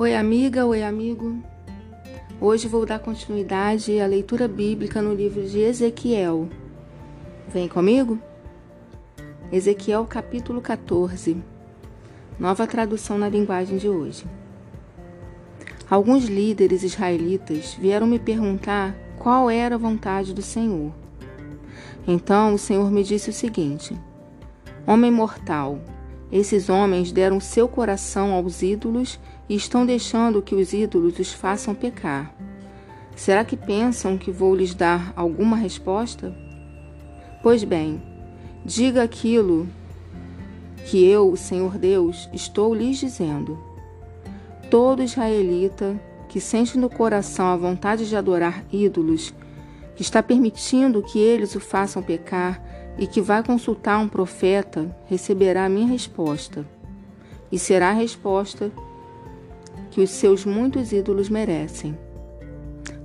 Oi, amiga, oi, amigo. Hoje vou dar continuidade à leitura bíblica no livro de Ezequiel. Vem comigo? Ezequiel, capítulo 14. Nova tradução na linguagem de hoje. Alguns líderes israelitas vieram me perguntar qual era a vontade do Senhor. Então o Senhor me disse o seguinte: Homem mortal, esses homens deram seu coração aos ídolos e estão deixando que os ídolos os façam pecar. Será que pensam que vou lhes dar alguma resposta? Pois bem, diga aquilo que eu, o Senhor Deus, estou lhes dizendo. Todo israelita que sente no coração a vontade de adorar ídolos, que está permitindo que eles o façam pecar e que vai consultar um profeta, receberá a minha resposta. E será a resposta que os seus muitos ídolos merecem.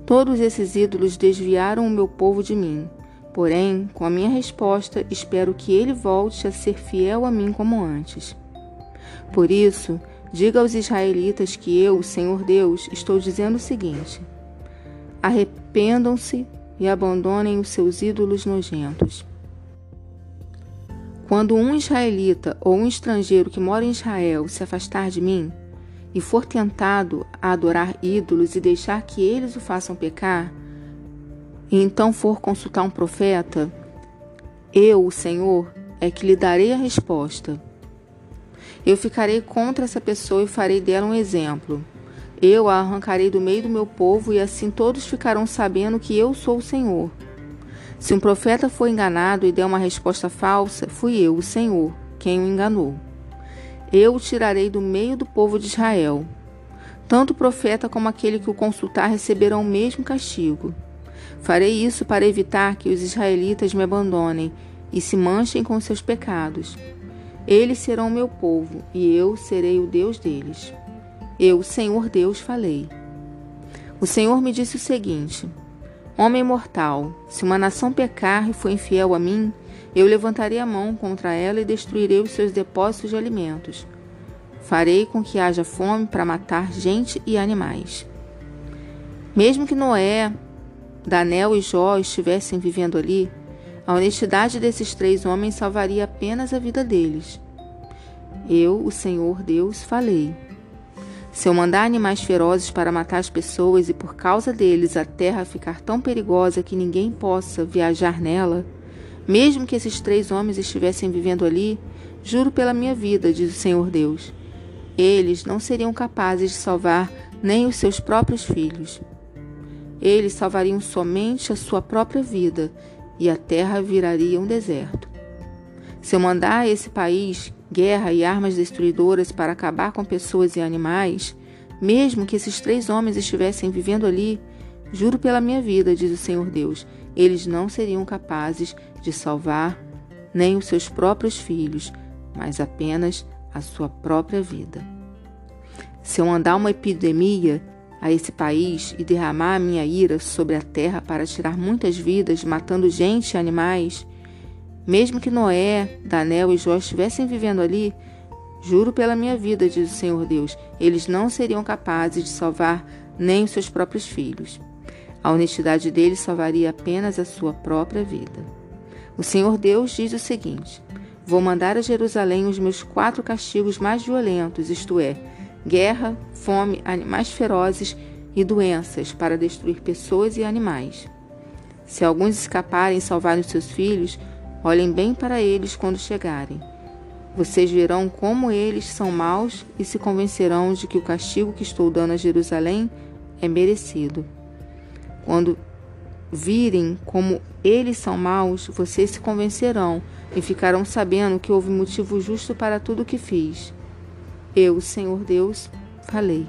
Todos esses ídolos desviaram o meu povo de mim. Porém, com a minha resposta, espero que ele volte a ser fiel a mim como antes. Por isso, diga aos israelitas que eu, Senhor Deus, estou dizendo o seguinte: arrependam-se e abandonem os seus ídolos nojentos. Quando um israelita ou um estrangeiro que mora em Israel se afastar de mim, e for tentado a adorar ídolos e deixar que eles o façam pecar, e então for consultar um profeta, eu, o Senhor, é que lhe darei a resposta. Eu ficarei contra essa pessoa e farei dela um exemplo. Eu a arrancarei do meio do meu povo e assim todos ficarão sabendo que eu sou o Senhor. Se um profeta for enganado e der uma resposta falsa, fui eu, o Senhor, quem o enganou. Eu o tirarei do meio do povo de Israel. Tanto o profeta como aquele que o consultar receberão o mesmo castigo. Farei isso para evitar que os israelitas me abandonem e se manchem com seus pecados. Eles serão meu povo e eu serei o Deus deles. Eu, Senhor Deus, falei. O Senhor me disse o seguinte: Homem mortal, se uma nação pecar e for infiel a mim, eu levantarei a mão contra ela e destruirei os seus depósitos de alimentos. Farei com que haja fome para matar gente e animais. Mesmo que Noé, Danel e Jó estivessem vivendo ali, a honestidade desses três homens salvaria apenas a vida deles. Eu, o Senhor Deus, falei. Se eu mandar animais ferozes para matar as pessoas e por causa deles a terra ficar tão perigosa que ninguém possa viajar nela, mesmo que esses três homens estivessem vivendo ali, juro pela minha vida, diz o Senhor Deus, eles não seriam capazes de salvar nem os seus próprios filhos. Eles salvariam somente a sua própria vida e a terra viraria um deserto. Se eu mandar esse país guerra e armas destruidoras para acabar com pessoas e animais, mesmo que esses três homens estivessem vivendo ali, juro pela minha vida, diz o Senhor Deus, eles não seriam capazes de salvar nem os seus próprios filhos, mas apenas a sua própria vida. Se eu mandar uma epidemia a esse país e derramar a minha ira sobre a terra para tirar muitas vidas, matando gente e animais, mesmo que Noé, Daniel e Jó estivessem vivendo ali, juro pela minha vida, diz o Senhor Deus, eles não seriam capazes de salvar nem os seus próprios filhos. A honestidade deles salvaria apenas a sua própria vida. O Senhor Deus diz o seguinte: Vou mandar a Jerusalém os meus quatro castigos mais violentos, isto é, guerra, fome, animais ferozes e doenças, para destruir pessoas e animais. Se alguns escaparem e salvarem seus filhos, olhem bem para eles quando chegarem. Vocês verão como eles são maus e se convencerão de que o castigo que estou dando a Jerusalém é merecido. Quando virem como eles são maus, vocês se convencerão e ficarão sabendo que houve motivo justo para tudo o que fiz. Eu, Senhor Deus, falei.